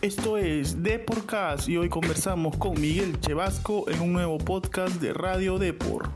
Esto es Deporcast y hoy conversamos con Miguel Chevasco en un nuevo podcast de Radio Depor.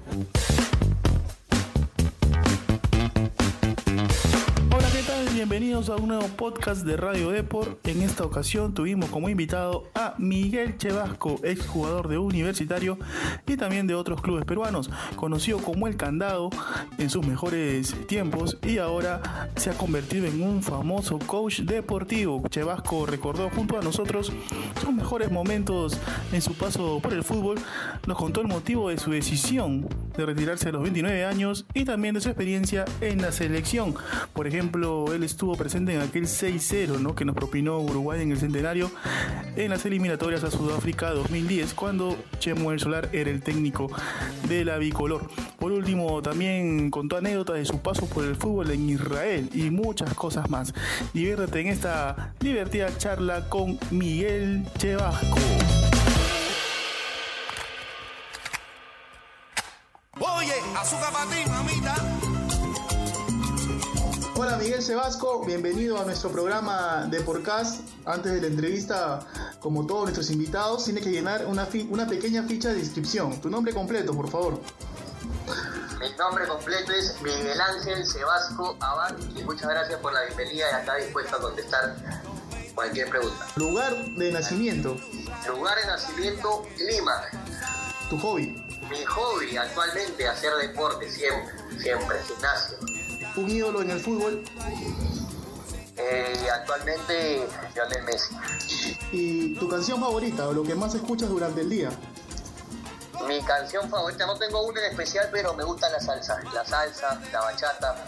Bienvenidos a un nuevo podcast de Radio Deport. En esta ocasión tuvimos como invitado a Miguel Chevasco, exjugador de Universitario y también de otros clubes peruanos, conocido como El Candado en sus mejores tiempos y ahora se ha convertido en un famoso coach deportivo. Chevasco recordó junto a nosotros sus mejores momentos en su paso por el fútbol, nos contó el motivo de su decisión de retirarse a los 29 años y también de su experiencia en la selección. Por ejemplo, él estuvo presente en aquel 6-0 ¿no? que nos propinó Uruguay en el centenario en las eliminatorias a Sudáfrica 2010, cuando Chemo El Solar era el técnico de la bicolor. Por último, también contó anécdotas de su paso por el fútbol en Israel y muchas cosas más. Diviértete en esta divertida charla con Miguel Chevasco. Oye, azúcar para ti, mamita. Hola Miguel Sebasco, bienvenido a nuestro programa de podcast. Antes de la entrevista, como todos nuestros invitados, tiene que llenar una, una pequeña ficha de inscripción. Tu nombre completo, por favor. Mi nombre completo es Miguel Ángel Sebasco Abad y muchas gracias por la bienvenida y acá dispuesto a contestar cualquier pregunta. Lugar de nacimiento. Lugar de nacimiento, Lima. Tu hobby. Mi hobby actualmente, hacer deporte siempre, siempre, gimnasio un ídolo en el fútbol? Eh, actualmente Lionel Messi. ¿Y tu canción favorita o lo que más escuchas durante el día? Mi canción favorita, no tengo una en especial, pero me gusta la salsa. La salsa, la bachata.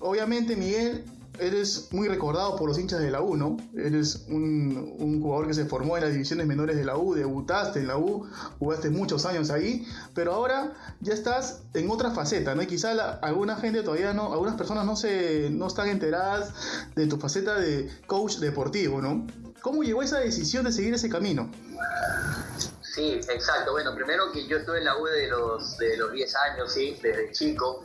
Obviamente, Miguel, eres muy recordado por los hinchas de la U, ¿no? Eres un, jugador que se formó en las divisiones menores de la U, debutaste en la U, jugaste muchos años ahí, pero ahora ya estás en otra faceta, ¿no? Y quizá alguna gente todavía no, algunas personas no, se, no están enteradas de tu faceta de coach deportivo, ¿no? ¿Cómo llegó esa decisión de seguir ese camino? Sí, exacto. Bueno, primero que yo estuve en la U de los, de los 10 años, sí, desde chico.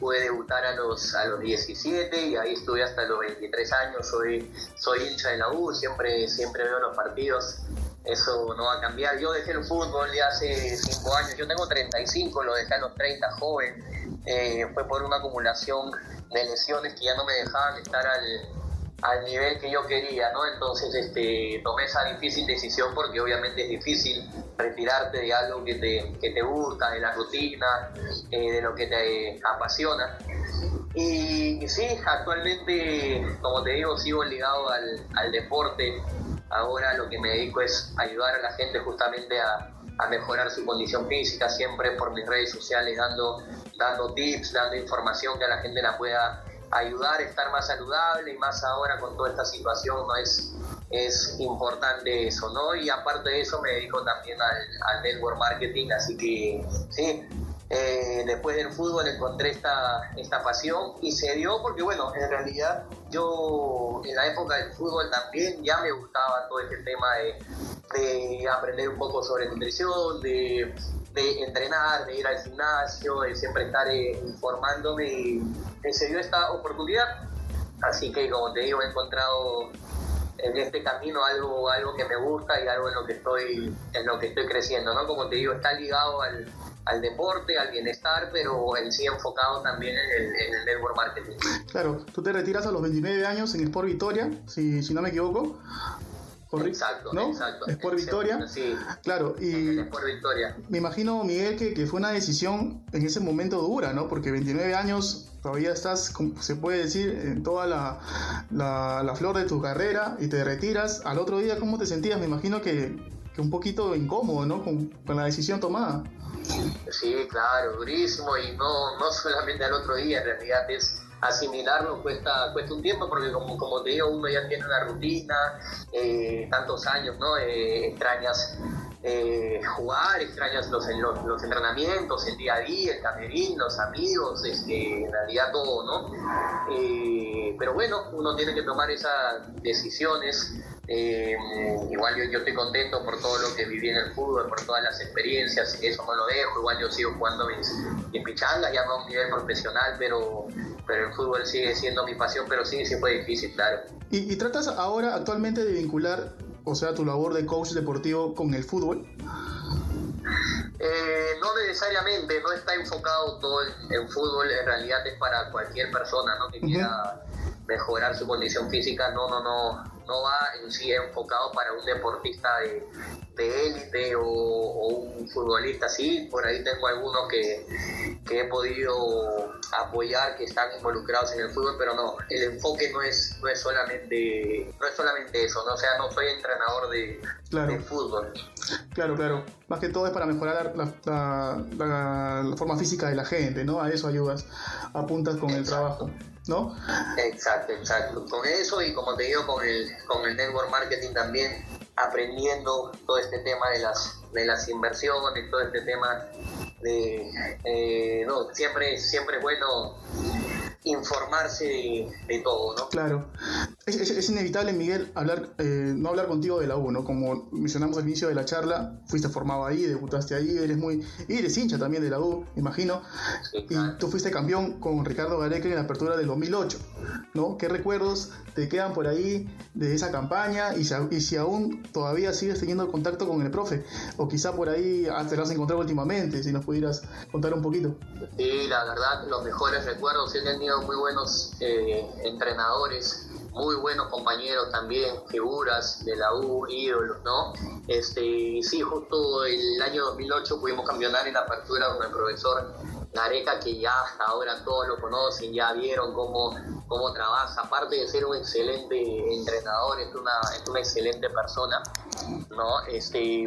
Pude debutar a los, a los 17 y ahí estuve hasta los 23 años. Soy, soy hincha de la U, siempre, siempre veo los partidos. Eso no va a cambiar. Yo dejé el fútbol ya hace 5 años. Yo tengo 35, lo dejé a los 30 joven. Eh, fue por una acumulación de lesiones que ya no me dejaban estar al, al nivel que yo quería, ¿no? Entonces este, tomé esa difícil decisión porque obviamente es difícil retirarte de algo que te, que te gusta, de la rutina, eh, de lo que te apasiona. Y, sí, actualmente, como te digo, sigo ligado al, al, deporte. Ahora lo que me dedico es ayudar a la gente justamente a, a mejorar su condición física, siempre por mis redes sociales dando, dando tips, dando información que a la gente la pueda ayudar a estar más saludable y más ahora con toda esta situación no es, es importante eso, ¿no? Y aparte de eso me dedico también al, network marketing, así que sí, eh, después del fútbol encontré esta, esta pasión y se dio porque, bueno, en realidad yo en la época del fútbol también ya me gustaba todo este tema de, de aprender un poco sobre nutrición, de de entrenar, de ir al gimnasio, de siempre estar eh, informándome y se dio esta oportunidad. Así que como te digo, he encontrado en este camino algo, algo que me gusta y algo en lo que estoy, en lo que estoy creciendo, ¿no? Como te digo, está ligado al, al deporte, al bienestar, pero en sí enfocado también en el, en el network marketing. Claro, tú te retiras a los 29 años en Sport Victoria, si, si no me equivoco. Exacto, ¿no? exacto. Es por Victoria. Sí. Claro, y. Es por Victoria. Me imagino, Miguel, que, que, fue una decisión en ese momento dura, ¿no? Porque 29 años todavía estás, se puede decir, en toda la, la, flor de tu carrera y te retiras. Al otro día, ¿cómo te sentías? Me imagino que, que un poquito incómodo, ¿no? Con, con, la decisión tomada. Sí, claro, durísimo. Y no, no solamente al otro día, en realidad es asimilarlo cuesta, cuesta un tiempo porque como, como te digo, uno ya tiene una rutina, eh, tantos años, ¿no? Eh, extrañas eh, jugar, extrañas los, los, entrenamientos, el día a día, el camerín, los amigos, este, en realidad todo, ¿no? pero bueno, uno tiene que tomar esas decisiones igual yo, yo estoy contento por todo lo que viví en el fútbol, por todas las experiencias, eso no lo dejo, igual yo sigo jugando mis, mis pichangas, ya no a un nivel profesional, pero, pero el fútbol sigue siendo mi pasión, pero sí, sí fue difícil, claro. ¿Y, y tratas ahora actualmente de vincular, o sea, tu labor de coach deportivo con el fútbol? Eh, no necesariamente, no está enfocado todo en, fútbol, en realidad es para cualquier persona ¿no? que quiera mejorar su condición física, no, no, no, no va en sí enfocado para un deportista de de élite o, o un futbolista así, por ahí tengo algunos que, que he podido apoyar que están involucrados en el fútbol, pero no, el enfoque no es, no es solamente, no es solamente eso, ¿no? o sea, no soy entrenador de, Claro. de fútbol. Claro, claro. Más que todo es para mejorar la, la- la- la forma física de la gente, ¿no? A eso ayudas, apuntas con el trabajo, ¿no? Exacto, exacto. Con eso y como te digo, con el, con el network marketing también, aprendiendo todo este tema de las, de las inversiones, todo este tema de... eh, no, siempre, siempre es bueno informarse de, de todo, ¿no? Claro. Es, es- es inevitable, Miguel, hablar, eh, no hablar contigo de la U, ¿no? Como mencionamos al inicio de la charla, fuiste formado ahí, debutaste ahí, eres muy... Y eres hincha también de la U, imagino. Sí, Y tú fuiste campeón con Ricardo Gareca en la apertura del 2008, ¿no? ¿Qué recuerdos te quedan por ahí de esa campaña y si, y si aún todavía sigues teniendo contacto con el profe? O quizá por ahí ah, te lo has encontrado últimamente, si nos pudieras contar un poquito. Sí, la verdad, los mejores recuerdos. He tenido muy buenos eh, entrenadores, muy buenos compañeros también, figuras de la U, ídolos, ¿no? Este, sí, justo el año 2008 pudimos campeonar en la apertura con el profesor Gareca, que ya hasta ahora todos lo conocen, ya vieron cómo, cómo trabaja. Aparte de ser un excelente entrenador, es una, es una excelente persona. ¿no? Este,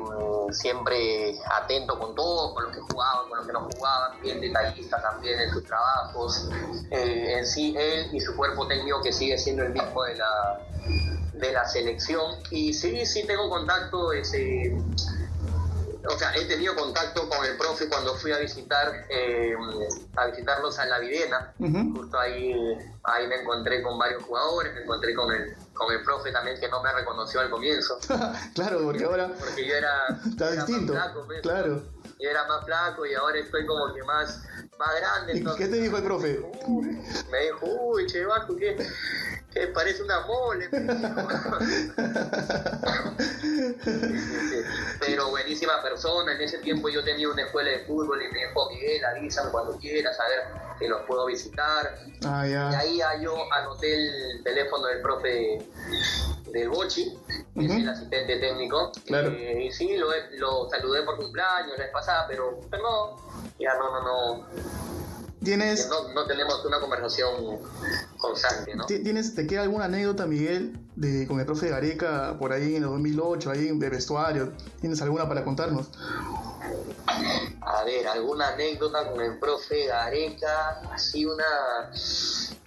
siempre atento con todos, con los que jugaban, con los que no jugaban, bien detallista también en sus trabajos. Eh, en sí, él y su cuerpo técnico que sigue siendo el mismo de la, de la selección. Y sí, sí tengo contacto, ese, o sea, he tenido contacto con el profe cuando fui a visitar, eh, a visitarlos a la Videna. Justo ahí, ahí me encontré con varios jugadores, me encontré con el, con el profe también que no me reconoció al comienzo, claro, porque ahora porque yo era, está era distinto. más flaco, pues. Claro. yo era más flaco y ahora estoy como que más, más grande. ¿Y Entonces, qué te dijo el profe? Uy, me dijo, uy, che, Vasco, parece una mole. Sí, sí. Pero buenísima persona. En ese tiempo yo tenía una escuela de fútbol y me dijo, Miguel, avísame cuando quieras, a ver si los puedo visitar. Ah, Y ya. ahí ya yo anoté el teléfono del profe del Bochi, que es el asistente técnico. Claro. Eh, y sí, lo, lo saludé por cumpleaños la vez pasada, pero, pero no, ya no, no, no, ¿Tienes, no, no tenemos una conversación constante, ¿no? ti- ¿Tienes, ¿Te queda alguna anécdota, Miguel, de, con el profe Gareca por ahí en el 2008, ahí de vestuario? ¿Tienes alguna para contarnos? A ver, alguna anécdota con el profe Gareca, así una...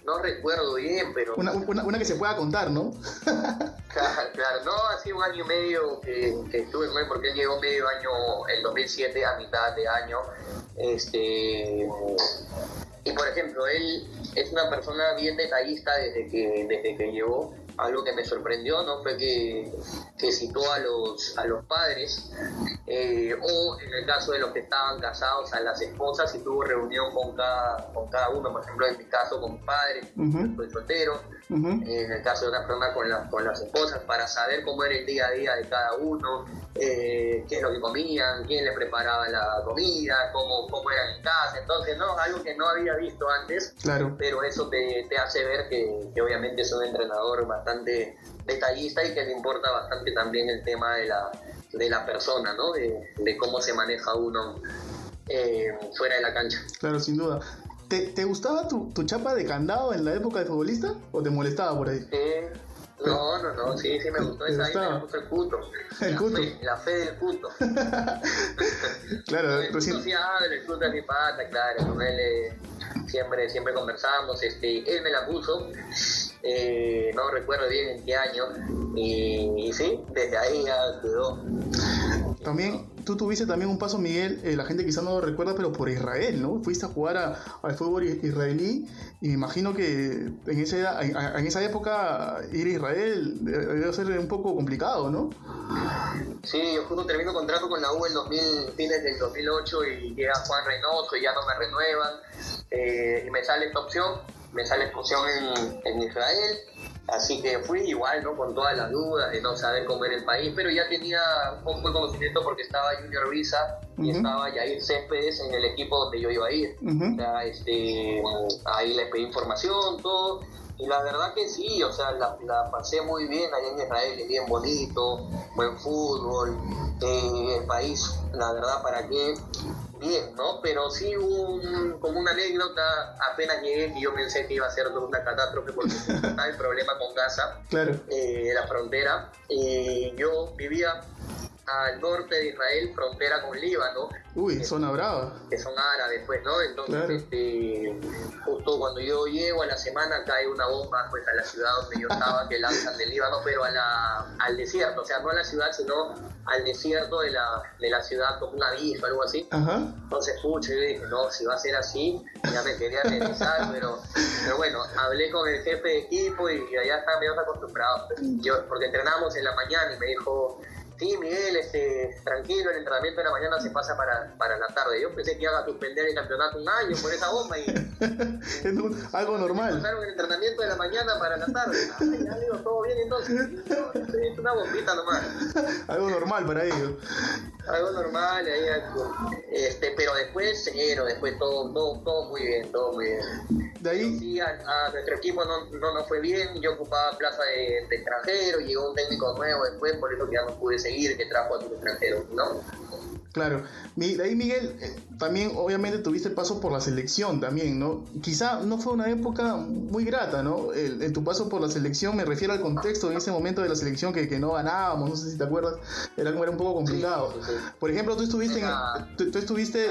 No recuerdo bien, pero... Una, una, una que se pueda contar, ¿no? Claro, claro, no, así un año y medio que, que estuve con él, porque él llegó medio año, el 2007, a mitad de año. Este, y por ejemplo, él es una persona bien detallista desde que, desde que llegó. Algo que me sorprendió, ¿no? Fue que, que citó a los, a los padres, eh, o en el caso de los que estaban casados, a las esposas, y tuvo reunión con cada, con cada uno. Por ejemplo, en mi caso, con mi padre, Ujú. soy soltero en el caso de una persona con, la- con las esposas, para saber cómo era el día a día de cada uno, eh, qué es lo que comían, quién les preparaba la comida, cómo, cómo eran en casa. Entonces, no, algo que no había visto antes, Claro. pero eso te, te hace ver que, que obviamente es un entrenador bastante detallista y que le importa bastante también el tema de la, de la persona, ¿no? De, de cómo se maneja uno eh, fuera de la cancha. Claro, sin duda. ¿Te, te gustaba tu, tu chapa de candado en la época de futbolista? ¿O te molestaba por ahí? Sí. No, no, no, sí, sí me gustó ¿Te esa ahí, me gustó el puto. El la cuto. Fe, la fe del puto. Claro, el recién. sí habla, el puto es mi pata, claro, con él eh, siempre, siempre conversamos, este, él me la puso, eh, no recuerdo bien en qué año, y, y sí, desde ahí ya quedó. También, tú tuviste también un paso, Miguel, eh, la gente quizás no lo recuerda, pero por Israel, ¿no? Fuiste a jugar a- al fútbol israelí y me imagino que en, ese, en, en esa época ir a Israel debe ser un poco complicado, ¿no? Sí, yo justo termino contrato con la U en 2000, fines del 2008 y llega Juan Reynoso y ya no me renuevan. Eh, y me sale esta opción, me sale esta opción en, en Israel. Así que fui igual, ¿no? Con todas las dudas de no saber cómo era el país, pero ya tenía un poco de conocimiento porque estaba Junior Visa y Ujú. estaba Yair Céspedes en el equipo donde yo iba a ir. Ujú. O sea, este, ahí les pedí información, todo. Y la verdad que sí, o sea, la, la pasé muy bien allá en Israel, es bien bonito, buen fútbol, eh, el país, la verdad, para qué, bien, ¿no? Pero sí hubo un, como una anécdota, apenas llegué, que yo pensé que iba a ser una catástrofe porque estaba el problema con Gaza, Claro. eh, la frontera. Y yo vivía al norte de Israel, frontera con Líbano, Uy, zona brava. que son árabes, pues, ¿no? Entonces, Claro. este, justo cuando yo llego a la semana cae una bomba, pues, a la ciudad donde yo estaba, que lanzan del Líbano, pero a la, al desierto, o sea, no a la ciudad, sino al desierto de la, de la ciudad, como una villa o algo así. Ajá. Entonces, pucha, yo dije, no, si va a ser así, ya me quería regresar, pero, pero bueno, hablé con el jefe de equipo y allá están medio acostumbrados. Yo, porque entrenamos en la mañana y me dijo, sí, Miguel, este, tranquilo, el entrenamiento de la mañana se pasa para, para la tarde. Yo pensé que iba a suspender el campeonato un año por esa bomba y Es un- algo normal. pasaron el entrenamiento de la mañana para la tarde. Ay, ya digo, todo bien entonces. Es una bombita nomás. Algo normal para ellos. algo normal ahí este pero después cero después todo todo todo muy bien todo muy bien De ahí, sí a, nuestro equipo no, no nos fue bien yo ocupaba plaza de, extranjero llegó un técnico nuevo después por eso ya no pude seguir que trajo a tu extranjero no claro. De ahí, Miguel, eh, también obviamente tuviste paso por la selección también, ¿no? Quizá no fue una época muy grata, ¿no? El- en tu paso por la selección, me refiero al contexto en ese momento de la selección que, que no ganábamos, no sé si te acuerdas, era, era un poco complicado. Sí, sí, sí. Por ejemplo, tú estuviste, en, tú, tú estuviste,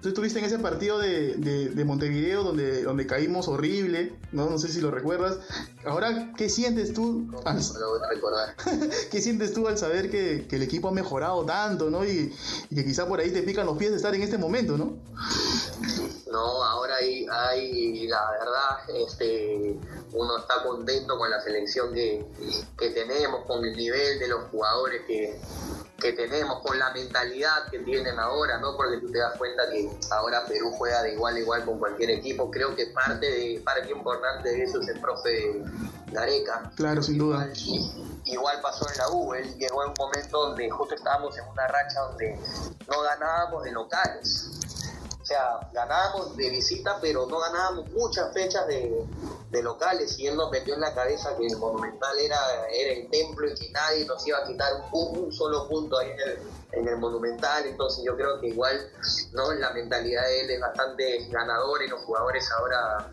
tú estuviste en ese partido de, de- de Montevideo donde, donde caímos horrible, ¿no? No sé si lo recuerdas. Ahora, ¿qué sientes tú al, no lo voy a recordar ¿Qué sientes tú al saber que, que el equipo ha mejorado tanto, ¿no? Y, y que quizá por ahí te pican los pies de estar en este momento, ¿no? No, ahora hay, hay, la verdad, este, uno está contento con la selección que, que tenemos, con el nivel de los jugadores que, que tenemos, con la mentalidad que tienen ahora, ¿no? Porque tú te das cuenta que ahora Perú juega de igual a igual con cualquier equipo. Creo que parte de parte importante de eso es el profe Gareca. Claro, sin duda. Igual, igual pasó en la U, él llegó en un momento donde justo estábamos en una racha donde no ganábamos de locales. O sea, ganábamos de visita, pero no ganábamos muchas fechas de, de locales. Y él nos metió en la cabeza que el Monumental era, era el templo y que nadie nos iba a quitar un, solo punto ahí en el, en el Monumental. Entonces yo creo que igual no la mentalidad de él es bastante ganadora y los jugadores ahora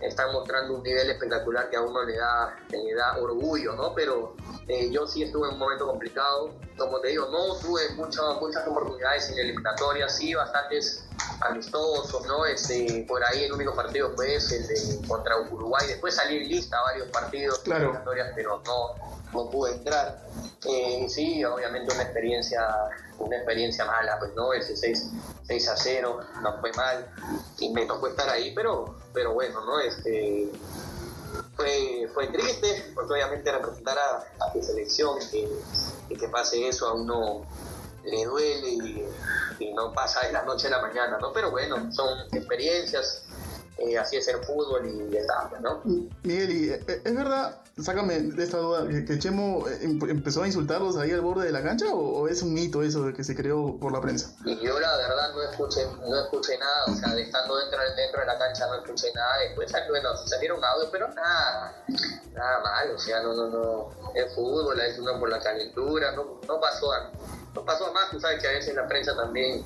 están mostrando un nivel espectacular que a uno le da, le da orgullo, ¿no? Pero eh, yo sí estuve en un momento complicado. Como te digo, no tuve muchas muchas oportunidades en eliminatorias, sí, bastantes amistosos, ¿no? Este, por ahí el único partido fue ese, el de contra Uruguay. Después salí en lista varios partidos Claro. eliminatorias, pero no, no pude entrar. Eh, sí, obviamente una experiencia, una experiencia mala, pues no, ese 6, 6 a 0, nos fue mal y me tocó estar ahí, pero, pero bueno, ¿no? Este, fue, fue triste, porque obviamente representar a, tu selección que, y que pase eso a uno le duele y, y no pasa de la noche a la mañana, ¿no? Pero bueno, son experiencias, eh, así es el fútbol y está, pues, ¿no? Miguel, y, eh, ¿es verdad, sácame de esta duda, que, Chemo eh, em- empezó a insultarlos ahí al borde de la cancha o, es un mito eso de que se creó por la prensa? Y yo la verdad no escuché, no escuché nada, o sea, de estando dentro, dentro de la cancha no escuché nada, después bueno, salieron audios, pero nada, nada mal, o sea, no, no, no, es fútbol, es uno por la calentura, no, no pasó a, pasó más, tú sabes que a veces la prensa también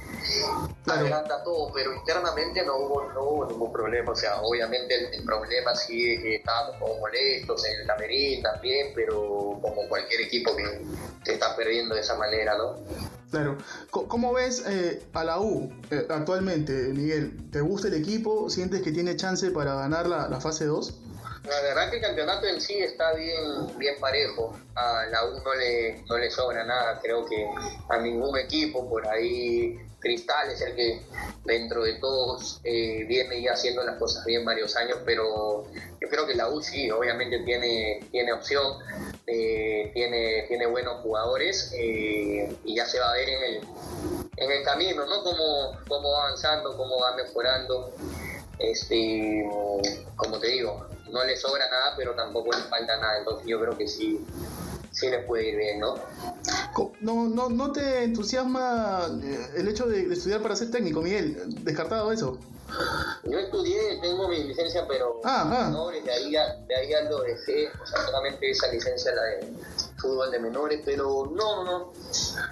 adelanta todo, pero internamente no hubo, no hubo ningún problema, o sea, obviamente el, el problema sí es que estábamos como molestos en el camerín también, pero como cualquier equipo que, que está perdiendo de esa manera, ¿no? Claro. ¿Cómo ves eh, a la U eh, actualmente, Miguel? ¿Te gusta el equipo? ¿Sientes que tiene chance para ganar la, la fase 2? La verdad que el campeonato en sí está bien, bien parejo. A la U no le, no le sobra nada, creo que a ningún equipo por ahí. Cristal es el que dentro de todos eh, viene ya haciendo las cosas bien varios años, pero yo creo que la U sí, obviamente tiene, tiene opción, eh, tiene, tiene buenos jugadores eh, y ya se va a ver en el, en el camino, ¿no? Cómo, cómo va avanzando, cómo va mejorando. Este, como te digo, no le sobra nada, pero tampoco le falta nada. Entonces yo creo que sí, sí le puede ir bien, ¿no? ¿No, no, no te entusiasma eh, el hecho de, de estudiar para ser técnico, Miguel? ¿Descartado eso? Yo estudié, tengo mi licencia, pero Ah, ah. menores, de ahí, ya, de ahí ya lo dejé, o sea, solamente esa licencia, la de fútbol de menores, pero no, no, no.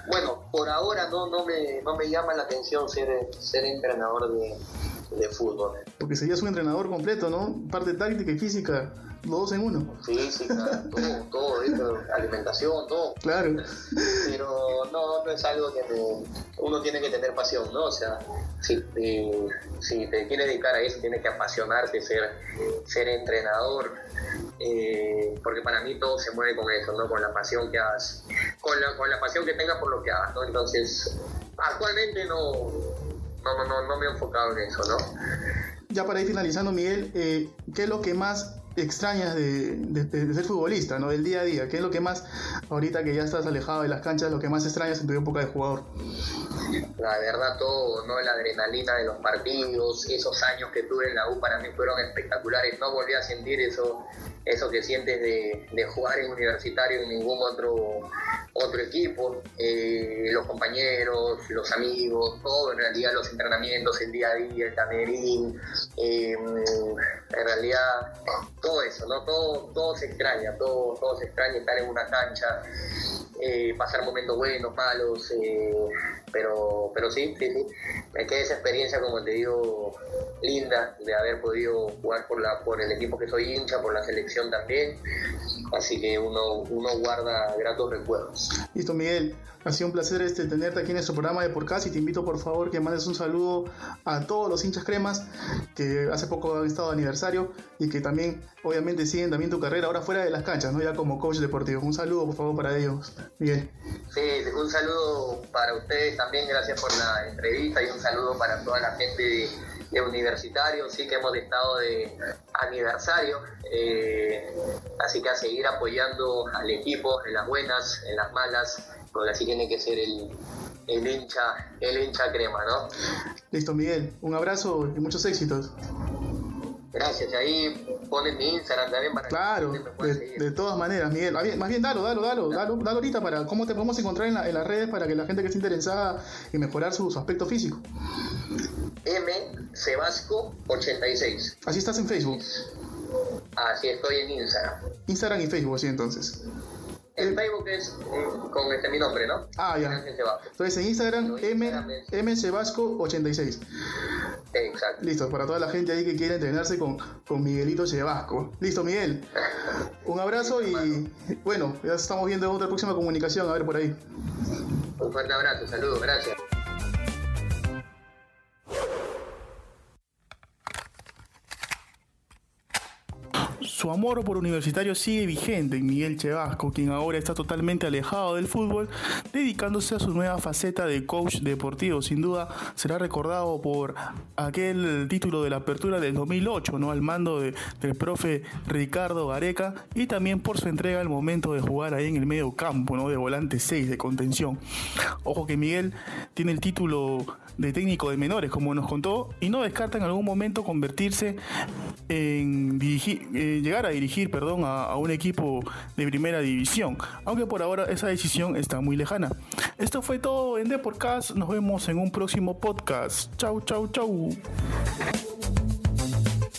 Bueno, por ahora no, no, me, no me llama la atención ser, ser entrenador de, de fútbol. Porque serías un entrenador completo, ¿no? Parte táctica y física, los dos en uno. Física, todo, todo, esto, alimentación, todo. Claro. pero no, no es algo que me- uno tiene que tener pasión, ¿no? O sea, si te, si te quieres dedicar a eso, tienes que apasionarte, ser, ser entrenador, eh, porque para mí todo se mueve con eso, ¿no? Con la pasión que hagas, con la, con la pasión que tengas por lo que hagas, ¿no? Entonces, actualmente no, no, no, no, no me he enfocado en eso, ¿no? Ya para ir finalizando, Miguel, eh, ¿qué es lo que más extrañas de, de- de ser futbolista, ¿no? Del día a día. ¿Qué es lo que más, ahorita que ya estás alejado de las canchas, lo que más extrañas en tu época de jugador? La verdad, todo, ¿no? La adrenalina de los partidos, esos años que tuve en la U para mí fueron espectaculares. No volví a sentir eso, eso que sientes de, jugar en universitario en ningún otro, otro equipo. Eh, los compañeros, los amigos, todo en realidad, los entrenamientos, el día a día, el camerín, eh, en realidad, todo eso, ¿no? Todo, todo se extraña, todo, todo se extraña estar en una cancha, eh, pasar momentos buenos, malos, eh, pero, pero sí, me queda esa experiencia, como te digo, linda de haber podido jugar por, la, por el equipo que soy hincha, por la selección también, así que uno, uno guarda gratos recuerdos. Listo, Miguel. Ha sido un placer este, tenerte aquí en nuestro programa de Podcast y te invito por favor que mandes un saludo a todos los hinchas cremas que hace poco han estado de aniversario y que también obviamente siguen también tu carrera ahora fuera de las canchas, ¿no? Ya como coach deportivo. Un saludo por favor para ellos, Miguel. Sí, un saludo para ustedes también, gracias por la entrevista y un saludo para toda la gente de, de Universitario, sí que hemos estado de aniversario, eh, así que a seguir apoyando al equipo en las buenas, en las malas, porque así tiene que ser el, el hincha, el hincha crema, ¿no? Listo, Miguel. Un abrazo y muchos éxitos. Gracias, ahí ponen mi Instagram también para Claro, que me pueda de, seguir. de todas maneras, Miguel. Más bien, más bien dalo, dalo, dalo, dalo, dalo ahorita para cómo te podemos encontrar en, la- en las redes para que la gente que esté interesada en mejorar su, su aspecto físico. M Sebasco 86. Así estás en Facebook, Así estoy en Instagram. Instagram y Facebook, así entonces. El Facebook es eh, con este mi nombre, ¿no? Ah, ya. Entonces en Instagram, M, M Sebasco 86. Exacto. Listo, para toda la gente ahí que quiere entrenarse con, con Miguelito Sebasco. Listo, Miguel. Un abrazo y bueno, ya estamos viendo en otra próxima comunicación, a ver por ahí. Un fuerte abrazo, saludos, gracias. Su amor por Universitario sigue vigente en Miguel Chevasco, quien ahora está totalmente alejado del fútbol, dedicándose a su nueva faceta de coach deportivo. Sin duda será recordado por aquel título de la apertura del 2008, ¿no? al mando de- del profe Ricardo Gareca, y también por su entrega al momento de jugar ahí en el medio campo, ¿no? de volante 6 de contención. Ojo que Miguel tiene el título de técnico de menores, como nos contó, y no descarta en algún momento convertirse en dirigir, eh, llegar a dirigir perdón, a, un equipo de primera división, aunque por ahora esa decisión está muy lejana. Esto fue todo en The nos vemos en un próximo podcast. Chau, chau, chau.